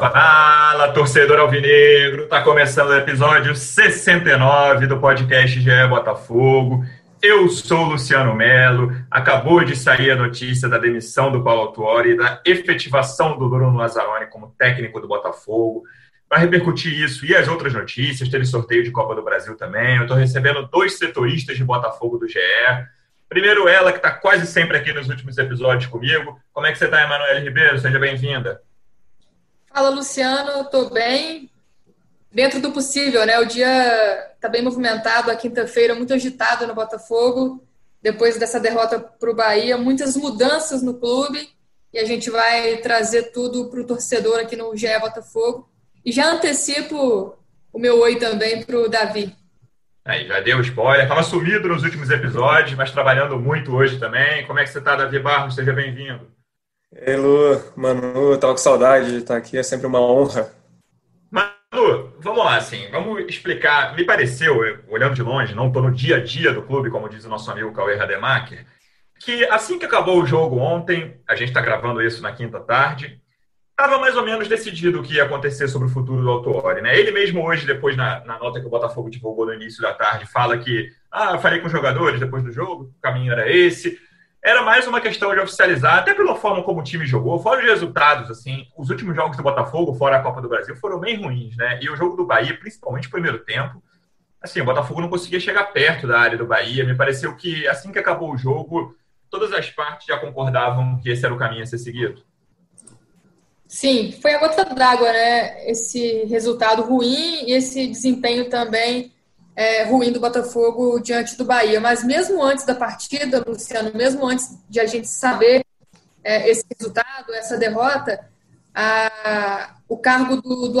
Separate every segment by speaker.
Speaker 1: Fala, torcedor alvinegro! Tá começando o episódio 69 do podcast GE Botafogo. Eu sou Luciano Melo. Acabou de sair a notícia da demissão do Paulo Autuori e da efetivação do Bruno Lazzaroni como técnico do Botafogo. Para repercutir isso e as outras notícias, teve sorteio de Copa do Brasil também. Eu estou recebendo dois setoristas de Botafogo do GE. Primeiro, ela, que está quase sempre aqui nos últimos episódios comigo. Como é que você está, Emanuele Ribeiro? Seja bem-vinda.
Speaker 2: Fala, Luciano, estou bem. Dentro do possível, né? O dia está bem movimentado, a quinta-feira muito agitado no Botafogo, depois dessa derrota para o Bahia, muitas mudanças no clube e a gente vai trazer tudo para o torcedor aqui no GE Botafogo. E já antecipo o meu oi também para o Davi.
Speaker 1: Aí, já deu spoiler. Estava sumido nos últimos episódios, mas trabalhando muito hoje também. Como é que você está, Davi Barros? Seja bem-vindo.
Speaker 3: Ei, Manu, tava com saudade de estar aqui, é sempre uma honra.
Speaker 1: Manu, vamos lá, assim, vamos explicar. Me pareceu, olhando de longe, não estou no dia a dia do clube, como diz o nosso amigo Cauê Rademacher, que assim que acabou o jogo ontem, a gente está gravando isso na quinta tarde, estava mais ou menos decidido o que ia acontecer sobre o futuro do Autuori, né? Ele mesmo hoje, depois na, na, nota que o Botafogo divulgou no início da tarde, fala que, ah, falei com os jogadores depois do jogo, o caminho era esse era mais uma questão de oficializar, até pela forma como o time jogou, fora os resultados, assim, os últimos jogos do Botafogo, fora a Copa do Brasil, foram bem ruins, né? E o jogo do Bahia, principalmente o primeiro tempo, assim, o Botafogo não conseguia chegar perto da área do Bahia. Me pareceu que, assim que acabou o jogo, todas as partes já concordavam que esse era o caminho a ser seguido.
Speaker 2: Sim, foi a gota d'água, né? Esse resultado ruim e esse desempenho também é, ruim do Botafogo diante do Bahia. Mas mesmo antes da partida, Luciano, mesmo antes de a gente saber é, esse resultado, essa derrota, a, o cargo do, do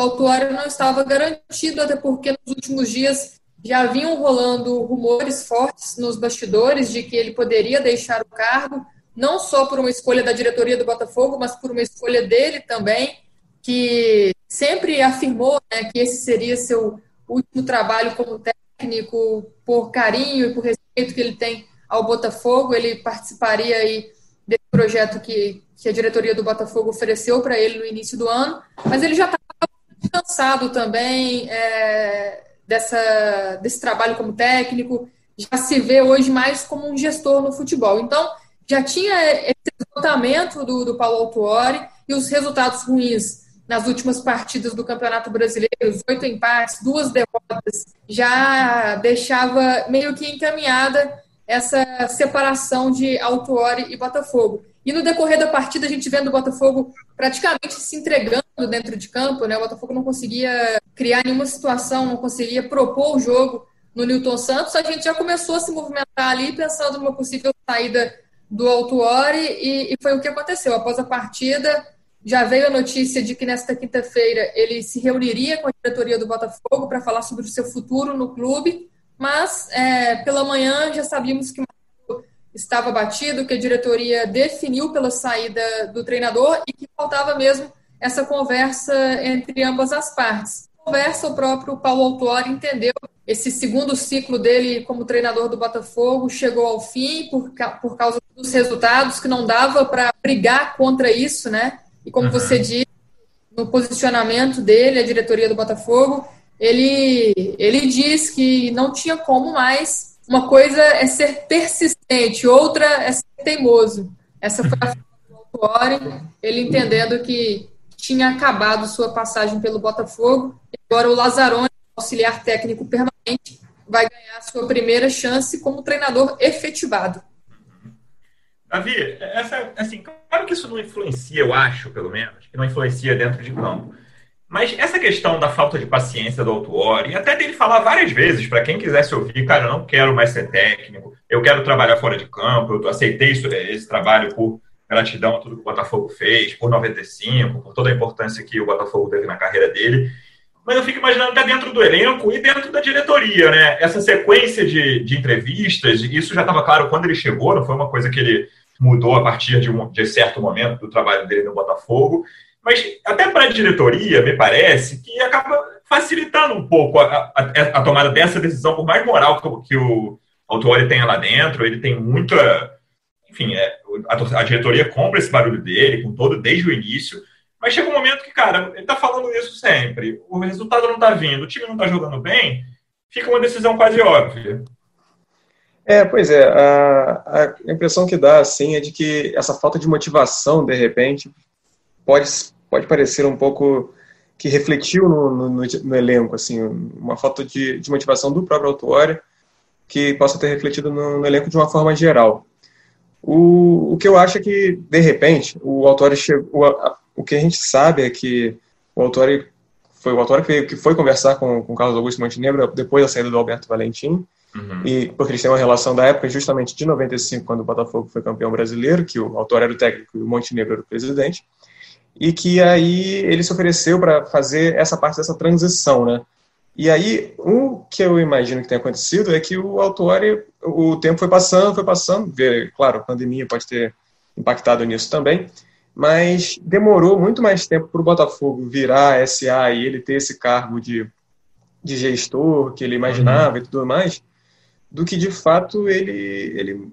Speaker 2: não estava garantido, até porque nos últimos dias já vinham rolando rumores fortes nos bastidores de que ele poderia deixar o cargo, não só por uma escolha da diretoria do Botafogo, mas por uma escolha dele também, que sempre afirmou né, que esse seria seu último trabalho como técnico técnico, por carinho e por respeito que ele tem ao Botafogo, ele participaria aí desse projeto que, que a diretoria do Botafogo ofereceu para ele no início do ano, mas ele já estava cansado também é, dessa, desse trabalho como técnico, já se vê hoje mais como um gestor no futebol. Então, já tinha esse esgotamento do, do Paulo Autuori e os resultados ruins nas últimas partidas do Campeonato Brasileiro, os oito empates, duas derrotas, já deixava meio que encaminhada essa separação de Autuori e Botafogo. E no decorrer da partida, a gente vendo o Botafogo praticamente se entregando dentro de campo, né? O Botafogo não conseguia criar nenhuma situação, não conseguia propor o jogo no Newton Santos. A gente já começou a se movimentar ali pensando numa possível saída do Autuori e, e foi o que aconteceu. Após a partida, já veio a notícia de que nesta quinta-feira ele se reuniria com a diretoria do Botafogo para falar sobre o seu futuro no clube, mas é, pela manhã já sabíamos que estava batido, que a diretoria definiu pela saída do treinador e que faltava mesmo essa conversa entre ambas as partes. Conversa, o próprio Paulo Autuori entendeu esse segundo ciclo dele como treinador do Botafogo chegou ao fim por, por causa dos resultados que não dava para brigar contra isso, né? E como uhum. você disse, no posicionamento dele, a diretoria do Botafogo, ele, ele diz que não tinha como mais. Uma coisa é ser persistente, outra é ser teimoso. Essa foi a fala do ele entendendo que tinha acabado sua passagem pelo Botafogo. E agora o Lazzaroni, auxiliar técnico permanente, vai ganhar sua primeira chance como treinador efetivado.
Speaker 1: Davi, essa, assim, claro que isso não influencia, eu acho, pelo menos, que não influencia dentro de campo. Mas essa questão da falta de paciência do Autuori, até dele falar várias vezes, para quem quisesse ouvir, cara, eu não quero mais ser técnico, eu quero trabalhar fora de campo, eu aceitei isso, esse trabalho por gratidão a tudo que o Botafogo fez, por 95, por toda a importância que o Botafogo teve na carreira dele. Mas eu fico imaginando até dentro do elenco e dentro da diretoria, né? Essa sequência de, de entrevistas, isso já estava claro quando ele chegou, não foi uma coisa que ele mudou a partir de, um, de certo momento do trabalho dele no Botafogo. Mas até para a diretoria, me parece que acaba facilitando um pouco a, a, a tomada dessa decisão, por mais moral que, que o Autuori tenha lá dentro, ele tem muita. Enfim, é, a, a, diretoria compra esse barulho dele, com todo, desde o início. Mas chega um momento que, cara, ele tá falando isso sempre. O resultado não tá vindo, o time não tá jogando bem, fica uma decisão quase óbvia.
Speaker 3: É, pois é. A, a impressão que dá, assim, é de que essa falta de motivação, de repente, pode, pode parecer um pouco que refletiu no, no, no elenco, assim, uma falta de, de motivação do próprio Autuori que possa ter refletido no, no, elenco de uma forma geral. O, o que eu acho é que, de repente, o Autori chegou. A, o que a gente sabe é que o Autori foi o Autori que, que foi conversar com, com Carlos Augusto Montenegro depois da saída do Alberto Valentim, uhum. e porque eles têm uma relação da época justamente de 95, quando o Botafogo foi campeão brasileiro, que o Autori era o técnico e o Montenegro era o presidente e que aí ele se ofereceu para fazer essa parte dessa transição, né? E aí, o que eu imagino que tenha acontecido é que o Autuori, o tempo foi passando, foi passando, claro, a pandemia pode ter impactado nisso também, mas demorou muito mais tempo para o Botafogo virar SA e ele ter esse cargo de, de gestor que ele imaginava uhum. e tudo mais, do que de fato ele, ele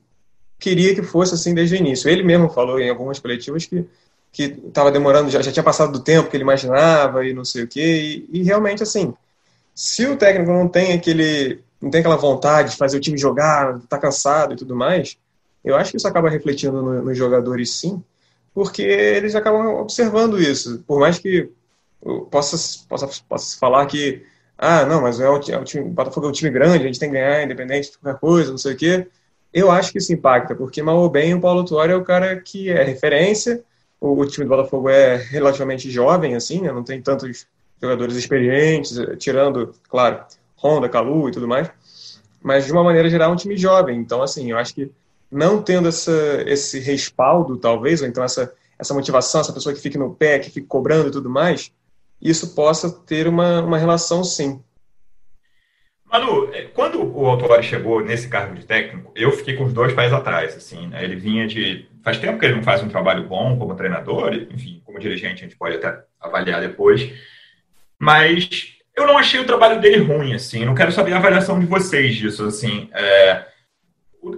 Speaker 3: queria que fosse assim desde o início. Ele mesmo falou em algumas coletivas que que estava demorando, já, já tinha passado do tempo que ele imaginava e não sei o quê. E, e, realmente, assim, se o técnico não tem aquele, não tem aquela vontade de fazer o time jogar, tá cansado e tudo mais, eu acho que isso acaba refletindo no, nos jogadores, sim, porque eles acabam observando isso. Por mais que possa, possa, possa falar que, ah, não, mas é o, é o time, o Botafogo é um time grande, a gente tem que ganhar independente de qualquer coisa, não sei o quê. Eu acho que isso impacta, porque mal ou bem o Paulo Tuori é o cara que é referência, o, o, time do Botafogo é relativamente jovem, assim, né? não tem tantos jogadores experientes, tirando, claro, Honda, Calu e tudo mais, mas de uma maneira geral é um time jovem. Então, assim, eu acho que não tendo essa, esse respaldo, talvez, ou então essa, essa motivação, essa pessoa que fique no pé, que fique cobrando e tudo mais, isso possa ter uma, uma relação, sim.
Speaker 1: Manu, é, quando o Autuori chegou nesse cargo de técnico, eu fiquei com os dois pés atrás, assim, né? Ele vinha de... Faz tempo que ele não faz um trabalho bom como treinador, enfim, como dirigente a gente pode até avaliar depois, mas eu não achei o trabalho dele ruim, assim, não quero saber a avaliação de vocês disso, assim, é,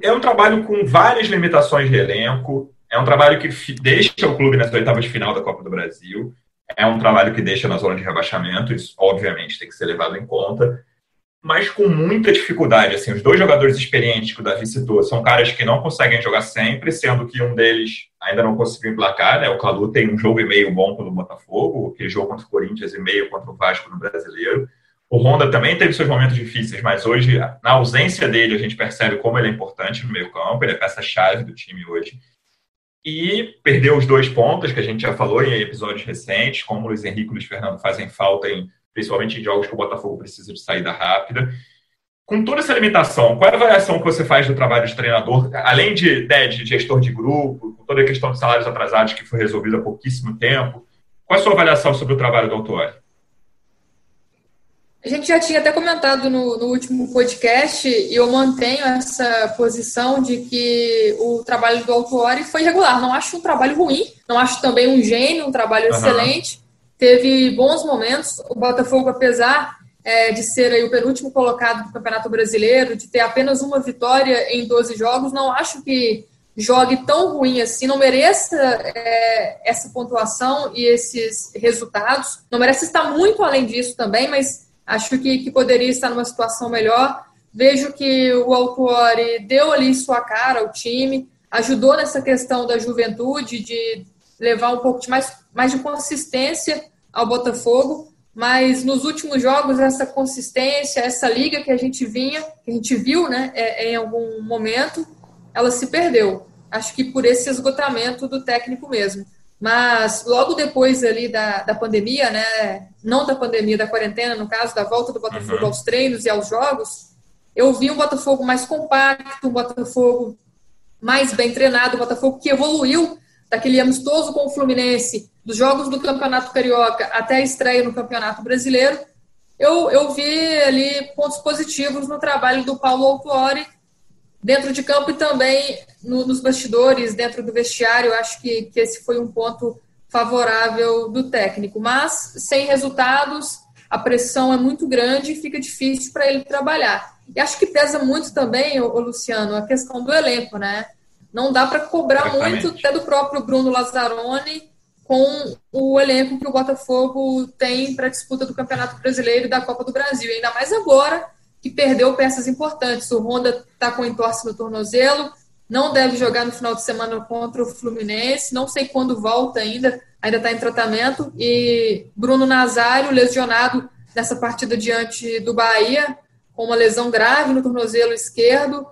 Speaker 1: é um trabalho com várias limitações de elenco, é um trabalho que deixa o clube nas oitavas de final da Copa do Brasil, é um trabalho que deixa na zona de rebaixamento, isso obviamente tem que ser levado em conta, mas com muita dificuldade. Assim, os dois jogadores experientes que o Davi citou são caras que não conseguem jogar sempre, sendo que um deles ainda não conseguiu emplacar. Né? O Calu tem um jogo e meio bom pelo Botafogo, aquele jogo contra o Corinthians e meio contra o Vasco no Brasileiro. O Honda também teve seus momentos difíceis, mas hoje, na ausência dele, a gente percebe como ele é importante no meio campo, ele é peça-chave do time hoje. E perdeu os dois pontos que a gente já falou em episódios recentes, como o Luiz Henrique e o Luiz Fernando fazem falta em principalmente em jogos que o Botafogo precisa de saída rápida. Com toda essa limitação, qual é a avaliação que você faz do trabalho de treinador, além de, né, de gestor de grupo, com toda a questão de salários atrasados que foi resolvida há pouquíssimo tempo? Qual é a sua avaliação sobre o trabalho do Autuori?
Speaker 2: A gente já tinha até comentado no, no, último podcast e eu mantenho essa posição de que o trabalho do Autuori foi regular. Não acho um trabalho ruim, não acho também um gênio, um trabalho uhum. excelente, teve bons momentos. O Botafogo, apesar é, de ser aí o penúltimo colocado do Campeonato Brasileiro, de ter apenas uma vitória em 12 jogos, não acho que jogue tão ruim assim, não mereça é, essa pontuação e esses resultados. Não merece estar muito além disso também, mas acho que, que poderia estar numa situação melhor. Vejo que o Altuori deu ali sua cara ao time, ajudou nessa questão da juventude, de levar um pouco de mais, mais de consistência ao Botafogo, mas nos últimos jogos essa consistência, essa liga que a gente vinha, que a gente viu, né, é, em algum momento, ela se perdeu. Acho que por esse esgotamento do técnico mesmo. Mas logo depois ali da, da pandemia, né, não da pandemia, da quarentena, no caso, da volta do Botafogo uhum. aos treinos e aos jogos, eu vi um Botafogo mais compacto, um Botafogo mais bem treinado, um Botafogo que evoluiu daquele amistoso com o Fluminense, dos jogos do Campeonato Carioca até a estreia no Campeonato Brasileiro, eu, eu vi ali pontos positivos no trabalho do Paulo Autuori dentro de campo e também no, nos bastidores, dentro do vestiário. Acho que, que esse foi um ponto favorável do técnico. Mas sem resultados, a pressão é muito grande e fica difícil para ele trabalhar. E acho que pesa muito também, o Luciano, a questão do elenco, né? Não dá para cobrar Exatamente. muito até do próprio Bruno Lazzaroni com o elenco que o Botafogo tem para a disputa do Campeonato Brasileiro e da Copa do Brasil. Ainda mais agora que perdeu peças importantes. O Honda está com entorse no tornozelo, não deve jogar no final de semana contra o Fluminense, não sei quando volta ainda, ainda está em tratamento. E Bruno Nazário, lesionado nessa partida diante do Bahia, com uma lesão grave no tornozelo esquerdo.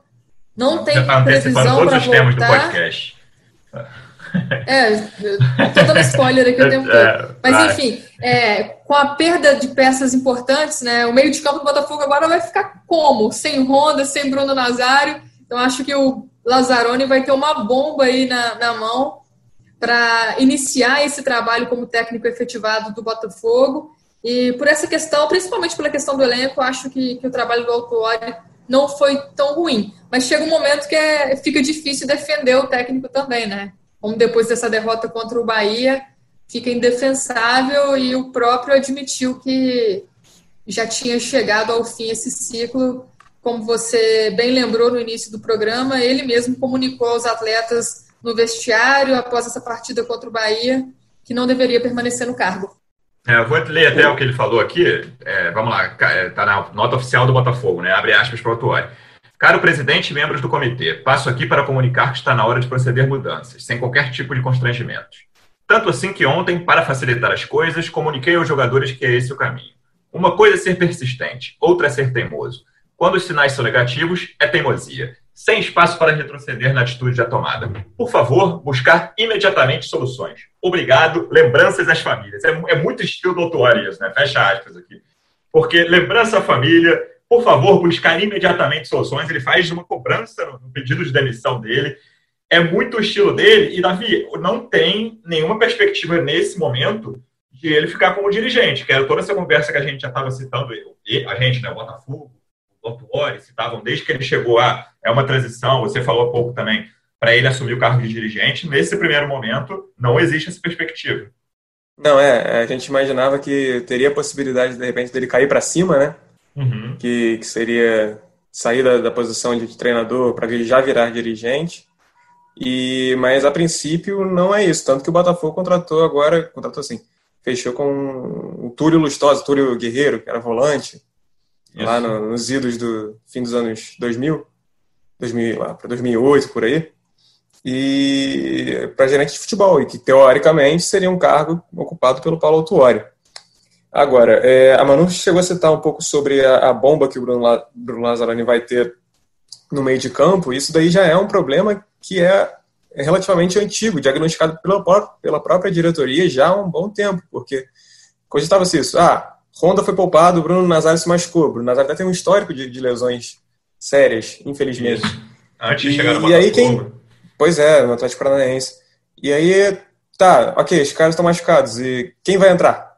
Speaker 2: Não tem tá previsão para voltar. É, estou dando spoiler aqui o tempo é, todo. Mas, enfim, é, com a perda de peças importantes, né, o meio de campo do Botafogo agora vai ficar como? Sem Honda, sem Bruno Nazário. Então, acho que o Lazzaroni vai ter uma bomba aí na, na mão para iniciar esse trabalho como técnico efetivado do Botafogo. E por essa questão, principalmente pela questão do elenco, acho que, que o trabalho do Autuori não foi tão ruim. Mas chega um momento que é, fica difícil defender o técnico também, né? Como depois dessa derrota contra o Bahia, fica indefensável e o próprio admitiu que já tinha chegado ao fim esse ciclo. Como você bem lembrou no início do programa, ele mesmo comunicou aos atletas no vestiário após essa partida contra o Bahia que não deveria permanecer no cargo.
Speaker 1: É, eu vou ler até o que ele falou aqui. É, vamos lá, está na nota oficial do Botafogo, né? Abre aspas para o Autuori. Caro presidente e membros do comitê, passo aqui para comunicar que está na hora de proceder mudanças, sem qualquer tipo de constrangimento. Tanto assim que ontem, para facilitar as coisas, comuniquei aos jogadores que é esse o caminho. Uma coisa é ser persistente, outra é ser teimoso. Quando os sinais são negativos, é teimosia, sem espaço para retroceder na atitude já tomada. Por favor, buscar imediatamente soluções. Obrigado, lembranças às famílias. É, é muito estilo doutor isso, né? Fecha aspas aqui. Porque lembrança à família, por favor, buscar imediatamente soluções. Ele faz uma cobrança no pedido de demissão dele. É muito o estilo dele. E, Davi, não tem nenhuma perspectiva nesse momento de ele ficar como dirigente, que era toda essa conversa que a gente já estava citando, a gente, né, o Botafogo, o Autuori, citavam desde que ele chegou a. É uma transição, você falou há pouco também, para ele assumir o cargo de dirigente. Nesse primeiro momento, não existe essa perspectiva.
Speaker 3: Não, é, a gente imaginava que teria a possibilidade, de repente, dele cair para cima, né? Uhum. que, que, seria sair da, da posição de treinador para já virar dirigente. E, mas a princípio não é isso, tanto que o Botafogo contratou agora, contratou assim, fechou com o Túlio Lustosa, Túlio Guerreiro, que era volante, isso. lá no, nos idos do fim dos anos 2000, 2000 lá para 2008 por aí, e para gerente de futebol, e que teoricamente seria um cargo ocupado pelo Paulo Autuori. Agora, é, a Manu chegou a citar um pouco sobre a, a bomba que o Bruno, La, Bruno Lazzaroni vai ter no meio de campo. Isso daí já é um problema que é, relativamente antigo, diagnosticado pela, pela própria diretoria já há um bom tempo, porque cogitava-se isso. Ah, Honda foi poupado, Bruno Nazário se machucou. Bruno Nazário tem um histórico de, de lesões sérias, infelizmente. Isso.
Speaker 1: Antes de chegar no e aí quem
Speaker 3: Pois é, no Atlético Paranaense. E aí, tá, ok, os caras estão machucados. E quem vai entrar?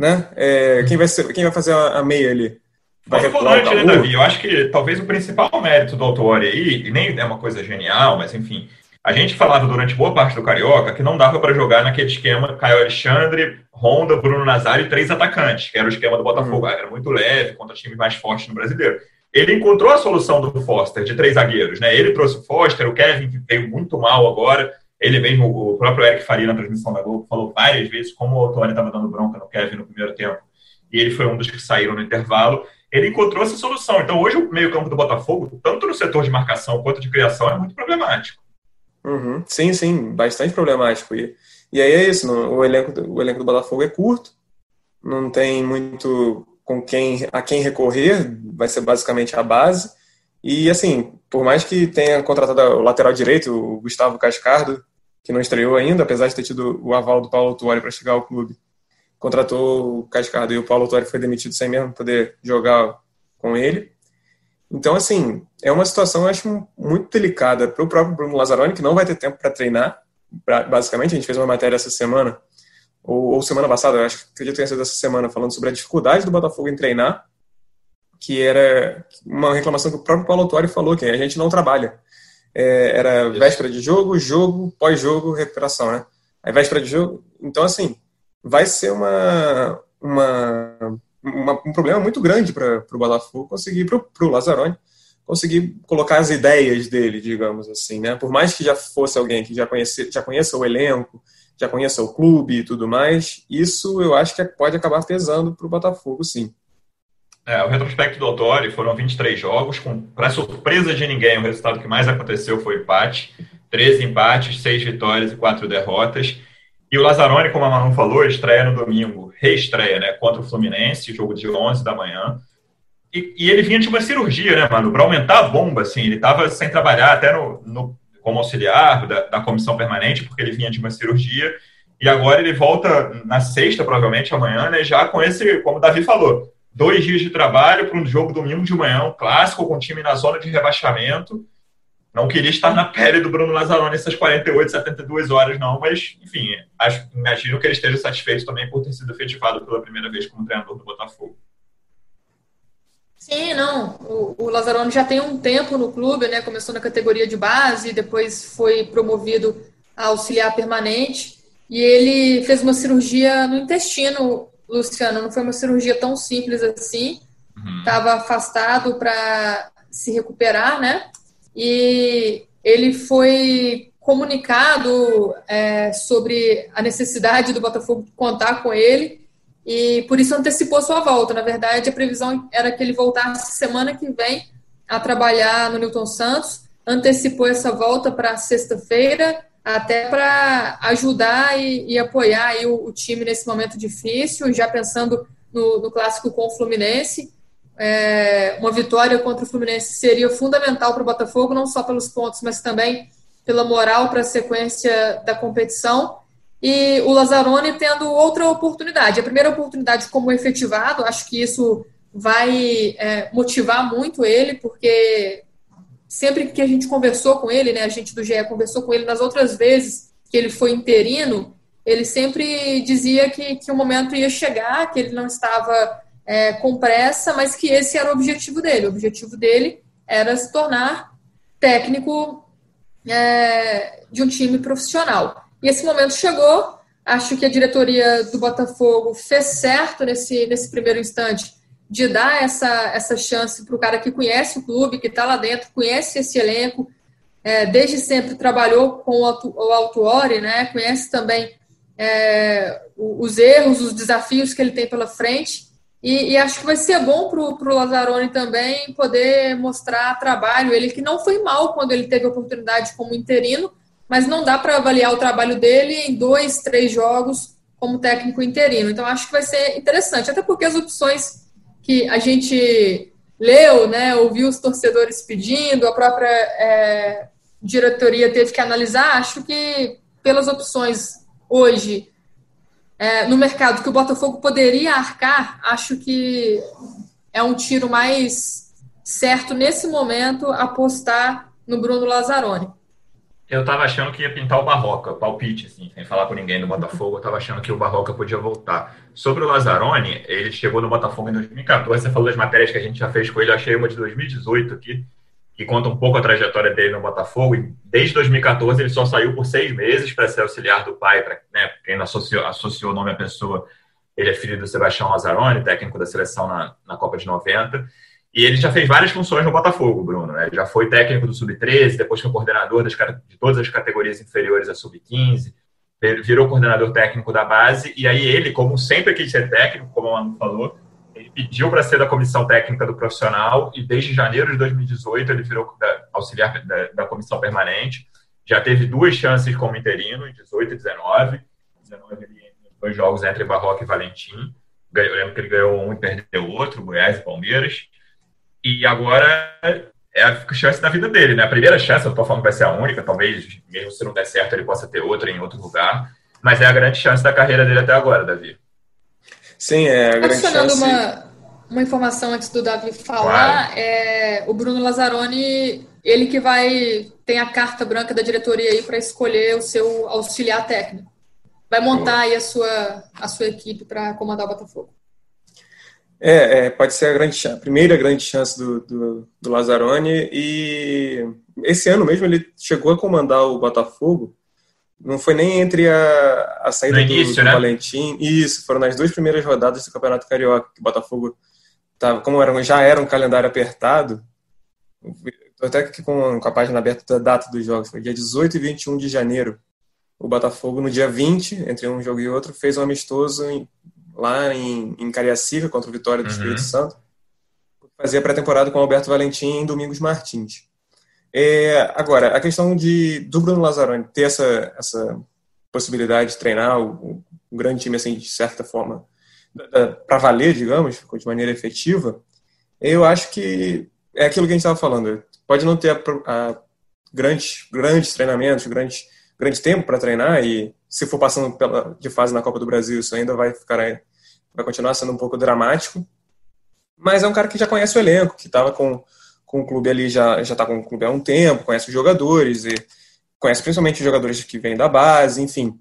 Speaker 3: Né? É, quem, vai ser, quem vai fazer a, meia ali?
Speaker 1: Vai volante, né, Davi? Eu acho que talvez o principal mérito do Autori aí, e nem é uma coisa genial, mas enfim, a gente falava durante boa parte do Carioca que não dava para jogar naquele esquema Caio Alexandre, Honda, Bruno Nazário e três atacantes, que era o esquema do Botafogo. Uhum. Era muito leve contra times mais fortes no brasileiro. Ele encontrou a solução do Foster, de três zagueiros, né? Ele trouxe o Foster, o Kevin, que veio muito mal agora, ele mesmo, o próprio Eric Faria na transmissão da Globo, falou várias vezes como o Tony estava dando bronca no Kevin no primeiro tempo. E ele foi um dos que saíram no intervalo. Ele encontrou essa solução. Então, hoje, o meio-campo do Botafogo, tanto no setor de marcação quanto de criação, é muito problemático.
Speaker 3: Uhum. Sim, sim, bastante problemático. E, e aí é isso: o, elenco o elenco do Botafogo é curto, não tem muito com quem a quem recorrer, vai ser basicamente a base. E assim, por mais que tenha contratado o lateral direito, o Gustavo Cascardo, que não estreou ainda, apesar de ter tido o aval do Paulo Autuori para chegar ao clube. Contratou o Cascardo e o Paulo Autuori foi demitido sem mesmo poder jogar com ele. Então, assim, é uma situação, eu acho, muito delicada para o próprio Bruno Lazzaroni, que não vai ter tempo para treinar, basicamente, a gente fez uma matéria essa semana, ou, ou semana passada, acho que acredito que tenha sido essa semana, falando sobre a dificuldade do Botafogo em treinar, que era uma reclamação que o próprio Paulo Autori falou, que a gente não trabalha. É, era véspera de jogo, jogo, pós-jogo, recuperação, né? Aí véspera de jogo, então assim, vai ser uma, uma, uma um problema muito grande para o Botafogo conseguir, para o Lazzaroni, conseguir colocar as ideias dele, digamos assim, né? Por mais que já fosse alguém que já, conhece, já conheça o elenco, já conheça o clube e tudo mais, isso eu acho que pode acabar pesando para o Botafogo, sim.
Speaker 1: É, o retrospecto do Autori foram 23 jogos, com, para surpresa de ninguém, o resultado que mais aconteceu foi empate, 13 empates, 6 vitórias e 4 derrotas. E o Lazzaroni, como a Manu falou, estreia no domingo, reestreia, né, contra o Fluminense, jogo de 11 da manhã. E, e, ele vinha de uma cirurgia, né, mano? Para aumentar a bomba, assim. Ele estava sem trabalhar até no, no, como auxiliar da, da comissão permanente, porque ele vinha de uma cirurgia. E agora ele volta na sexta, provavelmente amanhã, né? Já com esse, como o Davi falou, dois dias de trabalho para um jogo domingo de manhã, um clássico com time na zona de rebaixamento. Não queria estar na pele do Bruno Lazzaroni essas 48, 72 horas, não, mas, enfim, acho, imagino que ele esteja satisfeito também por ter sido efetivado pela primeira vez como treinador do Botafogo.
Speaker 2: Sim, não. O, o Lazzaroni já tem um tempo no clube, né? Começou na categoria de base, depois foi promovido a auxiliar permanente. E ele fez uma cirurgia no intestino, Luciano. Não foi uma cirurgia tão simples assim. Estava uhum. afastado para se recuperar, né? E ele foi comunicado é, sobre a necessidade do Botafogo contar com ele e por isso antecipou sua volta. Na verdade, a previsão era que ele voltasse semana que vem a trabalhar no Newton Santos, antecipou essa volta para sexta-feira, até para ajudar e, e apoiar o, o, time nesse momento difícil, já pensando no, no clássico com o Fluminense. É, uma vitória contra o Fluminense seria fundamental para o Botafogo, não só pelos pontos, mas também pela moral para a sequência da competição e o Lazzaroni tendo outra oportunidade. A primeira oportunidade como efetivado, acho que isso vai é, motivar muito ele, porque sempre que a gente conversou com ele, né, a gente do GE conversou com ele nas outras vezes que ele foi interino, ele sempre dizia que, que o momento ia chegar, que ele não estava é, com pressa, mas que esse era o objetivo dele. O objetivo dele era se tornar técnico é, de um time profissional. E esse momento chegou. Acho que a diretoria do Botafogo fez certo nesse, nesse primeiro instante de dar essa, essa chance para o cara que conhece o clube, que está lá dentro, conhece esse elenco, é, desde sempre trabalhou com o, Autuori, né? conhece também é, os erros, os desafios que ele tem pela frente. E, e acho que vai ser bom para o Lazzaroni também poder mostrar trabalho. Ele que não foi mal quando ele teve a oportunidade como interino, mas não dá para avaliar o trabalho dele em dois, três jogos como técnico interino. Então, acho que vai ser interessante, até porque as opções que a gente leu, né, ouviu os torcedores pedindo, a própria é, diretoria teve que analisar, acho que pelas opções hoje é, no mercado que o Botafogo poderia arcar, acho que é um tiro mais certo nesse momento apostar no Bruno Lazzaroni
Speaker 1: eu tava achando que ia pintar o Barroca, palpite, assim, sem falar com ninguém do Botafogo, eu tava achando que o Barroca podia voltar. Sobre o Lazzaroni, ele chegou no Botafogo em 2014, você falou das matérias que a gente já fez com ele, eu achei uma de 2018 aqui, que conta um pouco a trajetória dele no Botafogo, e desde 2014 ele só saiu por seis meses para ser auxiliar do pai, para né, quem associou, associou o nome à pessoa, ele é filho do Sebastião Lazzaroni, técnico da seleção na, na Copa de 90, e ele já fez várias funções no Botafogo, Bruno. Né? Já foi técnico do Sub-13, depois foi coordenador das, de todas as categorias inferiores a Sub-15, virou coordenador técnico da base, e aí ele, como sempre quis ser técnico, como o Manu falou, ele pediu para ser da comissão técnica do profissional, e desde janeiro de 2018 ele virou auxiliar da, da comissão permanente. Já teve duas chances como interino, em 18 e 19. 19 ele dois jogos entre Barroca e Valentim. Eu lembro que ele ganhou um e perdeu outro, Goiás e Palmeiras. E agora é a chance da vida dele, né? A primeira chance, eu tô falando que vai ser a única, talvez, mesmo se não der certo, ele possa ter outra em outro lugar. Mas é a grande chance da carreira dele até agora, Davi.
Speaker 3: Sim, é a grande
Speaker 2: Adicionando
Speaker 3: chance.
Speaker 2: Uma, uma informação antes do Davi falar, claro. é, o Bruno Lazzaroni ele que vai tem a carta branca da diretoria aí para escolher o seu auxiliar técnico. Vai montar aí a sua, a sua equipe para comandar o Botafogo.
Speaker 3: É, é, pode ser a, grande, a primeira grande chance do, do, do Lazzaroni e esse ano mesmo ele chegou a comandar o Botafogo não foi nem entre a, a saída início, do, do né? Valentim. Isso, foram nas duas primeiras rodadas do Campeonato Carioca, que o Botafogo tava, como era, já era um calendário apertado, estou até aqui com, com a página aberta da data dos jogos, foi dia 18 e 21 de janeiro. O Botafogo, no dia 20, entre um jogo e outro, fez um amistoso em, lá em, em Cariacica, contra o Vitória do uhum. Espírito Santo. Fazia pré-temporada com o Alberto Valentim em Domingos Martins. É, agora, a questão de, do Bruno Lazzaroni ter essa, essa possibilidade de treinar um, um grande time, assim, de certa forma, para valer, digamos, de maneira efetiva, eu acho que é aquilo que a gente estava falando. Pode não ter a, a grandes, grandes treinamentos, grandes, grande tempo para treinar, e se for passando pela, de fase na Copa do Brasil, isso ainda vai ficar vai continuar sendo um pouco dramático. Mas é um cara que já conhece o elenco, que estava com com o clube ali, já já está com o clube há um tempo, conhece os jogadores, e conhece principalmente os jogadores que vêm da base, enfim.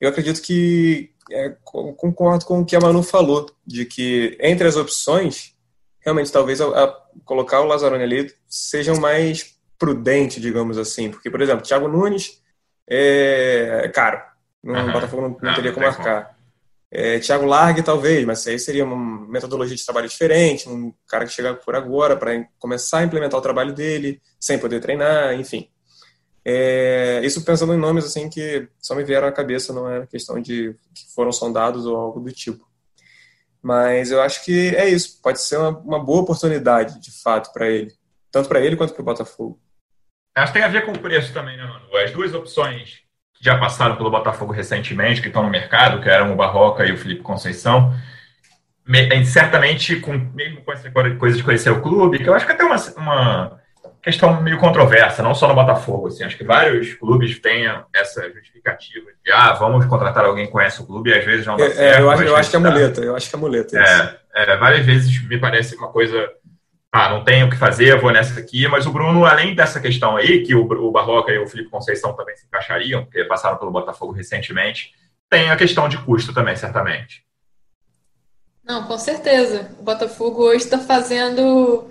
Speaker 3: Eu acredito que é, concordo com o que a Manu falou, de que entre as opções, realmente talvez a, a, colocar o Lazzaroni ali seja mais prudente, digamos assim. Porque, por exemplo, Thiago Nunes é caro. No uhum. Botafogo não, não, teria como marcar. É, Thiago Largue, talvez, mas aí seria uma metodologia de trabalho diferente, um cara que chega por agora para começar a implementar o trabalho dele, sem poder treinar, enfim. É, isso pensando em nomes assim que só me vieram à cabeça, não é questão de que foram sondados ou algo do tipo. Mas eu acho que é isso, pode ser uma, uma boa oportunidade, de fato, para ele, tanto para ele quanto para o Botafogo.
Speaker 1: Acho que tem a ver com o preço também, né, mano? As duas opções já passaram pelo Botafogo recentemente, que estão no mercado, que eram o Barroca e o Felipe Conceição. certamente, com, mesmo com essa coisa de conhecer o clube, que eu acho que até uma, uma questão meio controversa, não só no Botafogo. Assim, acho que vários clubes têm essa justificativa de, ah, vamos contratar alguém que conhece o clube e às vezes não dá é,
Speaker 3: certo. É, eu acho, eu acho que é muleta, eu acho que é muleta.
Speaker 1: É, é, várias vezes me parece uma coisa ah, não tenho o que fazer, vou nessa aqui. Mas o Bruno, além dessa questão aí, que o, Barroca e o Felipe Conceição também se encaixariam, porque passaram pelo Botafogo recentemente, tem a questão de custo também, certamente.
Speaker 2: Não, com certeza. O Botafogo hoje está fazendo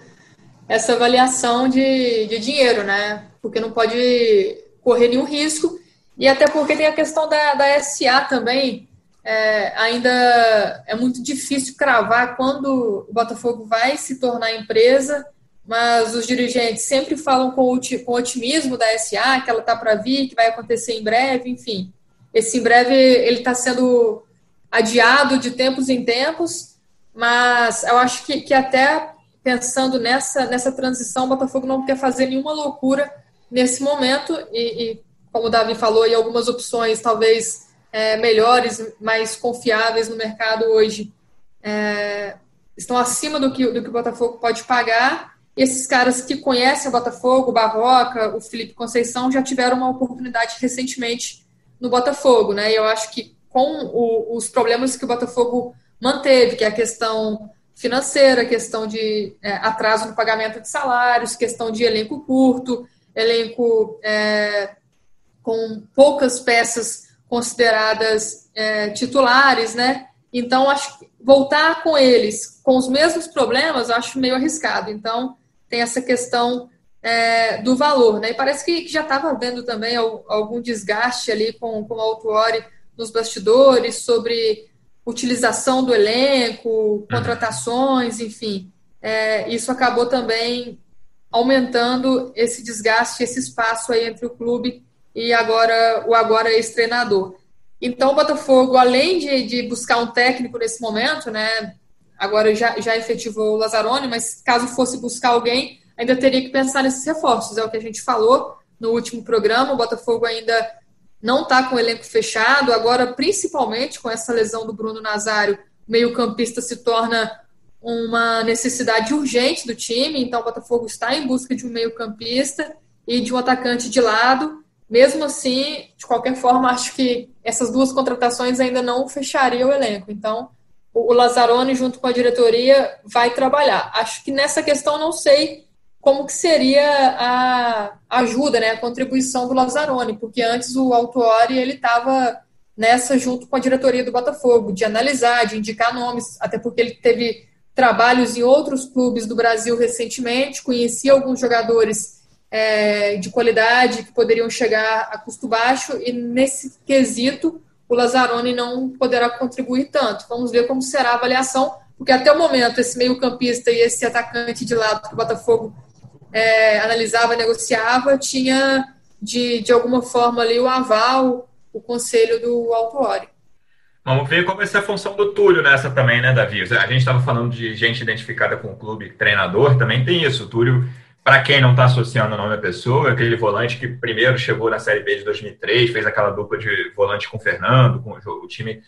Speaker 2: essa avaliação de, de dinheiro, né? Porque não pode correr nenhum risco. E até porque tem a questão da, da SA também, é, ainda é muito difícil cravar quando o Botafogo vai se tornar empresa, mas os dirigentes sempre falam com, com otimismo da SA, que ela está para vir, que vai acontecer em breve, enfim. Esse em breve ele está sendo adiado de tempos em tempos, mas eu acho que, que até pensando nessa, nessa transição, o Botafogo não quer fazer nenhuma loucura nesse momento e, e como o Davi falou, e algumas opções talvez é, melhores, mais confiáveis no mercado hoje é, estão acima do que, do que o Botafogo pode pagar. E esses caras que conhecem o Botafogo, o Barroca, o Felipe Conceição, já tiveram uma oportunidade recentemente no Botafogo. Né? E eu acho que com o, os problemas que o Botafogo manteve, que é a questão financeira, questão de é, atraso no pagamento de salários, questão de elenco curto, elenco é, com poucas peças consideradas é, titulares, né? Então, acho que voltar com eles com os mesmos problemas, acho meio arriscado. Então, tem essa questão é, do valor, né? E parece que, já estava vendo também algum desgaste ali com, com o Autuori nos bastidores sobre utilização do elenco, contratações, enfim. É, isso acabou também aumentando esse desgaste, esse espaço aí entre o clube e agora o agora ex-treinador. Então, o Botafogo, além de, de, buscar um técnico nesse momento, né, agora já, já efetivou o Lazzaroni, mas caso fosse buscar alguém, ainda teria que pensar nesses reforços. É o que a gente falou no último programa. O Botafogo ainda não está com o elenco fechado. Agora, principalmente com essa lesão do Bruno Nazário, meio-campista se torna uma necessidade urgente do time. Então, o Botafogo está em busca de um meio-campista e de um atacante de lado. Mesmo assim, de qualquer forma, acho que essas duas contratações ainda não fechariam o elenco. Então, o Lazzaroni, junto com a diretoria, vai trabalhar. Acho que nessa questão, não sei como que seria a ajuda, né, a contribuição do Lazzaroni, porque antes o Autuori ele estava nessa junto com a diretoria do Botafogo, de analisar, de indicar nomes, até porque ele teve trabalhos em outros clubes do Brasil recentemente, conhecia alguns jogadores é, de qualidade que poderiam chegar a custo baixo, e nesse quesito o Lazzaroni não poderá contribuir tanto. Vamos ver como será a avaliação, porque até o momento esse meio-campista e esse atacante de lado que o Botafogo é, analisava, negociava, tinha de, de alguma forma ali o aval, o conselho do Autuori.
Speaker 1: Vamos ver como vai ser a função do Túlio nessa também, né, Davi? A gente estava falando de gente identificada com o clube, treinador, também tem isso. O Túlio, para quem não está associando o nome à pessoa, aquele volante que primeiro chegou na Série B de 2003, fez aquela dupla de volante com o Fernando, com o time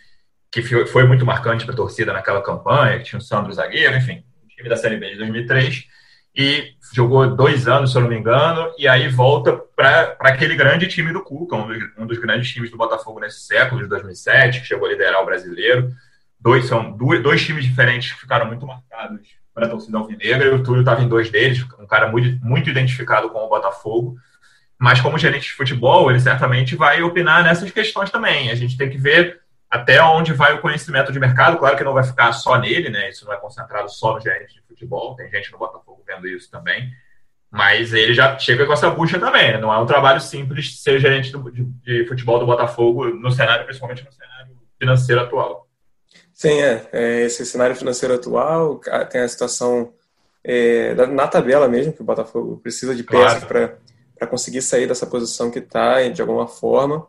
Speaker 1: que foi muito marcante para a torcida naquela campanha, que tinha o Sandro Zagueiro, enfim, time da Série B de 2003 e jogou dois anos, se eu não me engano, e aí volta para aquele grande time do Cuca, um dos, um dos, grandes times do Botafogo nesse século, de 2007, que chegou a liderar o brasileiro. Dois, são dois, dois times diferentes que ficaram muito marcados para a torcida alvinegra, e o Túlio estava em dois deles, um cara muito, muito identificado com o Botafogo. Mas como gerente de futebol, ele certamente vai opinar nessas questões também. A gente tem que ver até onde vai o conhecimento de mercado. Claro que não vai ficar só nele, né? Isso não é concentrado só no gerente de futebol. Tem gente no Botafogo vendo isso também. Mas ele já chega com essa bucha também. Né? Não é um trabalho simples ser gerente de, futebol do Botafogo no cenário, principalmente no cenário financeiro atual.
Speaker 3: Sim, é. é esse cenário financeiro atual tem a situação é, na tabela mesmo, que o Botafogo precisa de peças claro. para conseguir sair dessa posição que está, de alguma forma.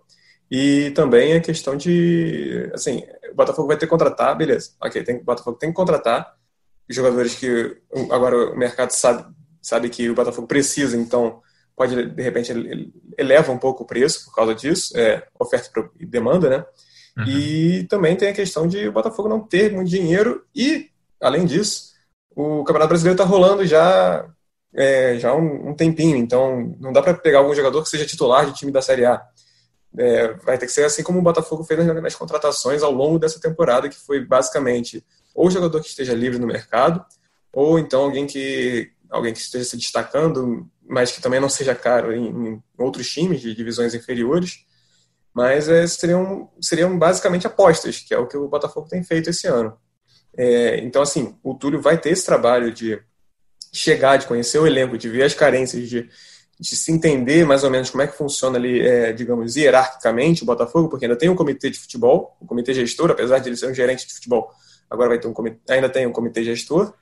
Speaker 3: E também a questão de, assim, o Botafogo vai ter que contratar, beleza, ok, tem, o Botafogo tem que contratar jogadores que agora o mercado sabe, sabe que o Botafogo precisa, então pode, de repente, eleva um pouco o preço por causa disso, é, oferta e demanda, né? Uhum. E também tem a questão de o Botafogo não ter muito dinheiro e, além disso, o Campeonato Brasileiro está rolando já é, já um, um, tempinho, então não dá para pegar algum jogador que seja titular de time da Série A. É, vai ter que ser assim como o Botafogo fez nas, nas contratações ao longo dessa temporada, que foi basicamente ou jogador que esteja livre no mercado, ou então alguém que alguém que esteja se destacando, mas que também não seja caro em, em outros times de divisões inferiores. Mas é, seriam, seriam basicamente apostas, que é o que o Botafogo tem feito esse ano. É, então, assim, o Túlio vai ter esse trabalho de chegar, de conhecer o elenco, de ver as carências, de de se entender mais ou menos como é que funciona ali, é, digamos, hierarquicamente o Botafogo, porque ainda tem um comitê de futebol, o um comitê gestor, apesar de ele ser um gerente de futebol, agora vai ter um comitê, ainda tem um comitê gestor.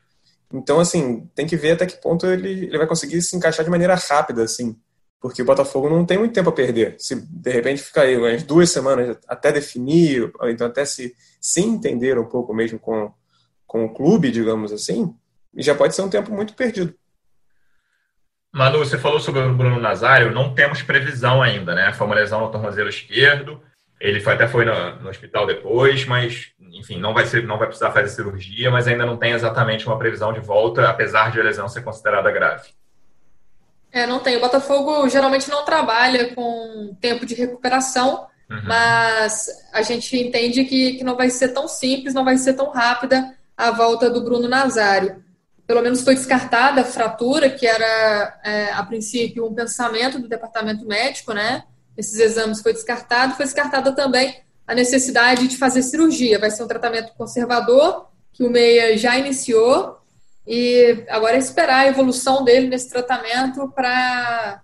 Speaker 3: Então, assim, tem que ver até que ponto ele, ele vai conseguir se encaixar de maneira rápida, assim, porque o Botafogo não tem muito tempo a perder. Se de repente ficar aí umas duas semanas até definir, ou então até se, se entender um pouco mesmo com, com o clube, digamos assim, já pode ser um tempo muito perdido.
Speaker 1: Manu, você falou sobre o Bruno Nazário, não temos previsão ainda, né? Foi uma lesão no tornozelo esquerdo, ele foi, até foi no, no, hospital depois, mas, enfim, não vai, ser, não vai precisar fazer cirurgia, mas ainda não tem exatamente uma previsão de volta, apesar de a lesão ser considerada grave.
Speaker 2: É, não tem. O Botafogo geralmente não trabalha com tempo de recuperação, uhum. mas a gente entende que, que não vai ser tão simples, não vai ser tão rápida a volta do Bruno Nazário pelo menos foi descartada a fratura, que era, é, a princípio, um pensamento do departamento médico, né? Esses exames foi descartado, foi descartada também a necessidade de fazer cirurgia. Vai ser um tratamento conservador, que o Meia já iniciou, e agora é esperar a evolução dele nesse tratamento para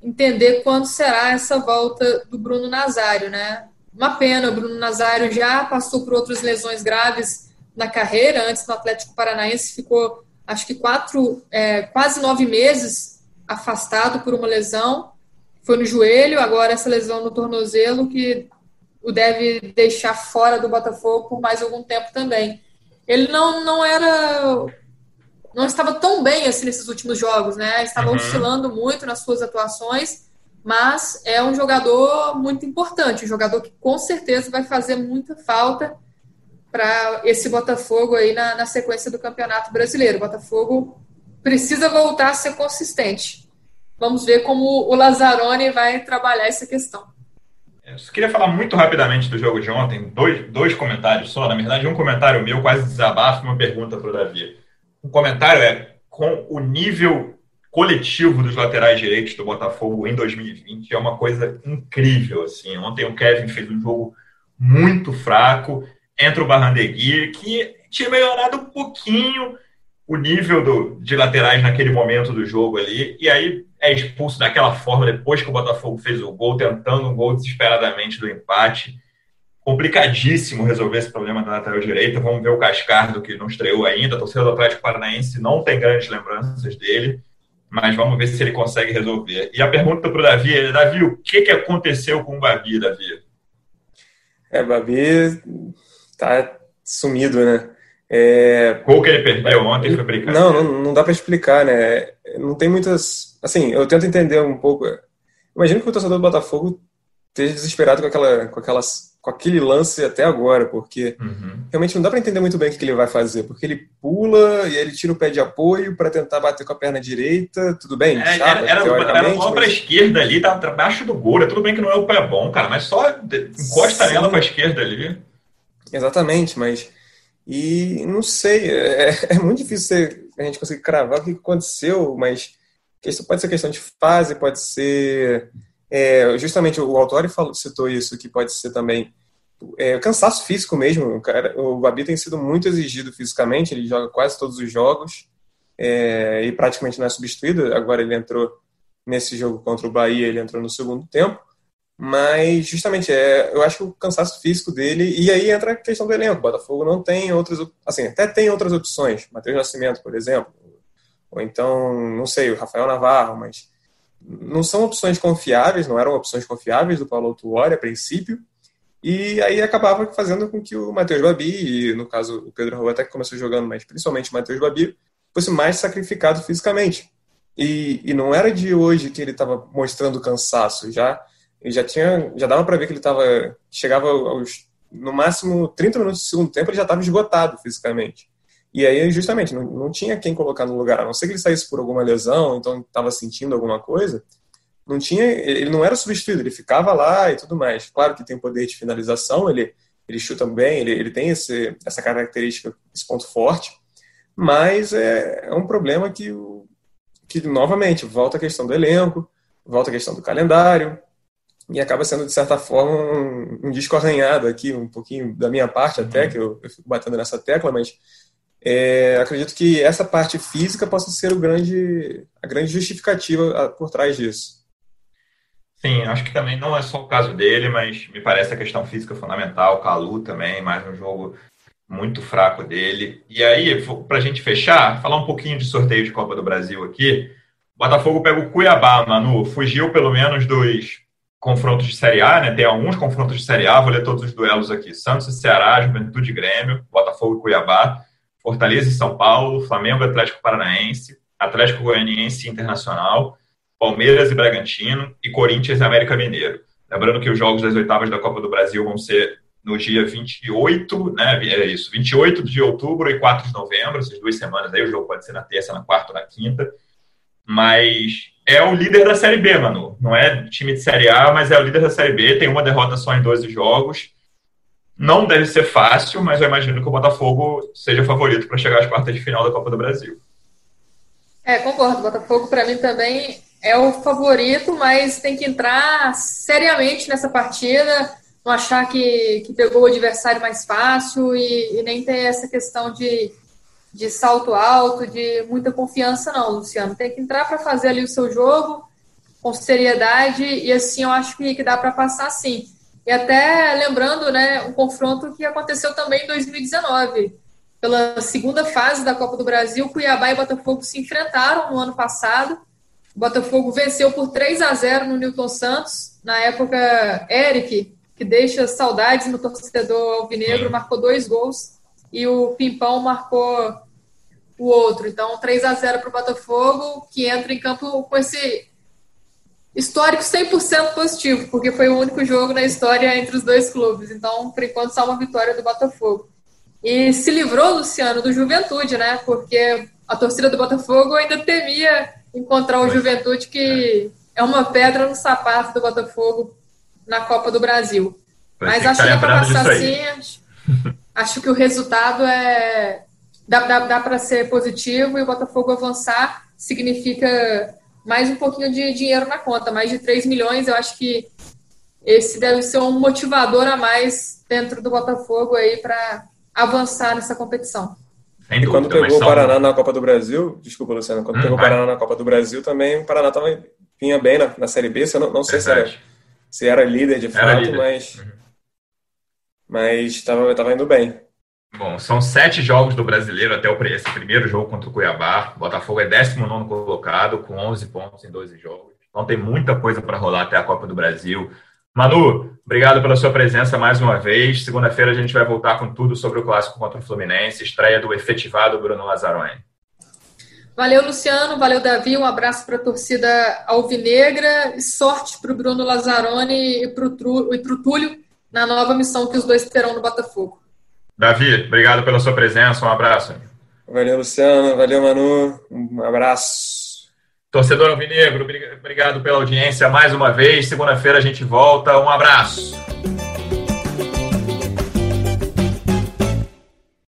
Speaker 2: entender quando será essa volta do Bruno Nazário, né? Uma pena, o Bruno Nazário já passou por outras lesões graves na carreira, antes no Atlético Paranaense ficou acho que quatro, é, quase nove meses afastado por uma lesão. Foi no joelho, agora essa lesão no tornozelo que o deve deixar fora do Botafogo por mais algum tempo também. Ele não, não era. Não estava tão bem assim nesses últimos jogos, né? Estava uhum. oscilando muito nas suas atuações, mas é um jogador muito importante, um jogador que com certeza vai fazer muita falta para esse Botafogo aí na, na sequência do Campeonato Brasileiro. O Botafogo precisa voltar a ser consistente. Vamos ver como o Lazzaroni vai trabalhar essa questão.
Speaker 1: Eu só queria falar muito rapidamente do jogo de ontem, dois, dois comentários só. Na verdade, um comentário meu, quase desabafo, uma pergunta para o Davi. Um comentário é com o nível coletivo dos laterais direitos do Botafogo em 2020 é uma coisa incrível. Assim. Ontem o Kevin fez um jogo muito fraco, entra o Barrandegui, que tinha melhorado um pouquinho o nível do, de laterais naquele momento do jogo ali, e aí é expulso daquela forma depois que o Botafogo fez o gol, tentando um gol desesperadamente do empate. Complicadíssimo resolver esse problema da lateral direita. Vamos ver o Cascardo, que não estreou ainda. A torcida do Atlético Paranaense não tem grandes lembranças dele mas vamos ver se ele consegue resolver. E a pergunta para o Davi é, Davi, o que, que aconteceu com o Babi, Davi?
Speaker 3: É, Babi tá sumido, né? É...
Speaker 1: Gol que ele perdeu ontem foi brincadeira.
Speaker 3: Não, não, não dá para explicar, né? Não tem muitas... Assim, eu tento entender um pouco... Imagino que o torcedor do Botafogo esteja desesperado com, aquela, com aquelas com aquele lance até agora, porque uhum. realmente não dá para entender muito bem o que ele vai fazer, porque ele pula e ele tira o pé de apoio para tentar bater com a perna direita, tudo bem?
Speaker 1: É, Chapa, era, era, era mas... para a esquerda ali, tá abaixo do gol, é tudo bem que não é o pé bom, cara, mas só encosta Sim. nela para esquerda ali.
Speaker 3: Exatamente, mas e não sei, é, é muito difícil a gente conseguir cravar o que aconteceu, mas isso pode ser questão de fase, pode ser é, justamente o Autori falou, citou isso, que pode ser também é, cansaço físico mesmo. O, cara, o Babi tem sido muito exigido fisicamente, ele joga quase todos os jogos é, e praticamente não é substituído. Agora ele entrou nesse jogo contra o Bahia, ele entrou no segundo tempo. Mas, justamente, é, eu acho que o cansaço físico dele. E aí entra a questão do elenco. O Botafogo não tem outras. Assim, até tem outras opções. Matheus Nascimento, por exemplo. Ou então, não sei, o Rafael Navarro, mas não são opções confiáveis, não eram opções confiáveis do Paulo Autuori a princípio, e aí acabava fazendo com que o Matheus Babi, e no caso o Pedro Raul até que começou jogando, mas principalmente o Matheus Babi, fosse mais sacrificado fisicamente. E, e não era de hoje que ele estava mostrando cansaço, já já tinha, já dava para ver que ele estava chegava aos no máximo 30 minutos do segundo tempo ele já estava esgotado fisicamente. E aí, justamente, não, não tinha quem colocar no lugar, a não ser que ele saísse por alguma lesão, então estava sentindo alguma coisa. Não tinha, ele não era substituído, ele ficava lá e tudo mais. Claro que tem poder de finalização, ele, ele chuta bem, ele, ele tem esse, essa característica, esse ponto forte, mas é, é um problema que, que, novamente, volta a questão do elenco, volta a questão do calendário, e acaba sendo, de certa forma, um, um disco arranhado aqui, um pouquinho da minha parte até, uhum. que eu, eu fico batendo nessa tecla, mas é, acredito que essa parte física possa ser o grande, a grande justificativa por trás disso.
Speaker 1: Sim, acho que também não é só o caso dele, mas me parece a questão física fundamental. Calu também, mais um jogo muito fraco dele. E aí, para a gente fechar, falar um pouquinho de sorteio de Copa do Brasil aqui. O Botafogo pega o Cuiabá, Manu. Fugiu pelo menos dos confrontos de Série A, né? Tem alguns confrontos de Série A, vou ler todos os duelos aqui. Santos e Ceará, Juventude e Grêmio, Botafogo e Cuiabá. Fortaleza e São Paulo, Flamengo Atlético Paranaense, Atlético Goianiense Internacional, Palmeiras e Bragantino e Corinthians e América Mineiro. Lembrando que os jogos das oitavas da Copa do Brasil vão ser no dia 28, né? É isso, 28 de outubro e 4 de novembro, essas duas semanas aí, o jogo pode ser na terça, na quarta ou na quinta. Mas é o líder da Série B, Manu. Não é time de Série A, mas é o líder da Série B. Tem uma derrota só em 12 jogos. Não deve ser fácil, mas eu imagino que o Botafogo seja favorito para chegar às quartas de final da Copa do Brasil.
Speaker 2: É, concordo. O Botafogo, para mim, também é o favorito, mas tem que entrar seriamente nessa partida, não achar que, que pegou o adversário mais fácil e, e nem ter essa questão de, de salto alto, de muita confiança, não, Luciano. Tem que entrar para fazer ali o seu jogo com seriedade e assim eu acho que, que dá para passar sim. E até lembrando, né, um confronto que aconteceu também em 2019. Pela segunda fase da Copa do Brasil, Cuiabá e Botafogo se enfrentaram no ano passado. O Botafogo venceu por 3 a 0 no Newton Santos. Na época, Eric, que deixa saudades no torcedor alvinegro, marcou dois gols. E o Pimpão marcou o outro. Então, 3 a 0 para o Botafogo, que entra em campo com esse histórico 100% positivo, porque foi o único jogo na história entre os dois clubes. Então, por enquanto, só uma vitória do Botafogo. E se livrou, Luciano, do Juventude, né? Porque a torcida do Botafogo ainda temia encontrar o Juventude, que é uma pedra no sapato do Botafogo na Copa do Brasil. Mas acho que dá para passar assim. Acho, acho que o resultado é, dá, dá, dá para ser positivo e o Botafogo avançar significa mais um pouquinho de dinheiro na conta, mais de 3 milhões. Eu acho que esse deve ser um motivador a mais dentro do Botafogo aí para avançar nessa competição.
Speaker 3: e quando pegou o Paraná na Copa do Brasil, desculpa, Luciano, quando hum, pegou o Paraná na Copa do Brasil também, o Paraná tava, vinha bem na, na Série B, eu não, não sei se era, se era líder de fato, líder. mas uhum. mas estava indo bem.
Speaker 1: Bom, são sete jogos do brasileiro até esse primeiro jogo contra o Cuiabá. O Botafogo é 19 colocado, com 11 pontos em 12 jogos. Então tem muita coisa para rolar até a Copa do Brasil. Manu, obrigado pela sua presença mais uma vez. Segunda-feira a gente vai voltar com tudo sobre o clássico contra o Fluminense, estreia do efetivado Bruno Lazzaroni.
Speaker 2: Valeu, Luciano. Valeu, Davi. Um abraço para a torcida alvinegra sorte para o Bruno Lazzaroni e para o Túlio na nova missão que os dois terão no Botafogo.
Speaker 1: Davi, obrigado pela sua presença. Um abraço.
Speaker 3: Valeu, Luciano. Valeu, Manu. Um abraço.
Speaker 1: Torcedor Alvinegro, obrigado pela audiência mais uma vez. Segunda-feira a gente volta. Um abraço.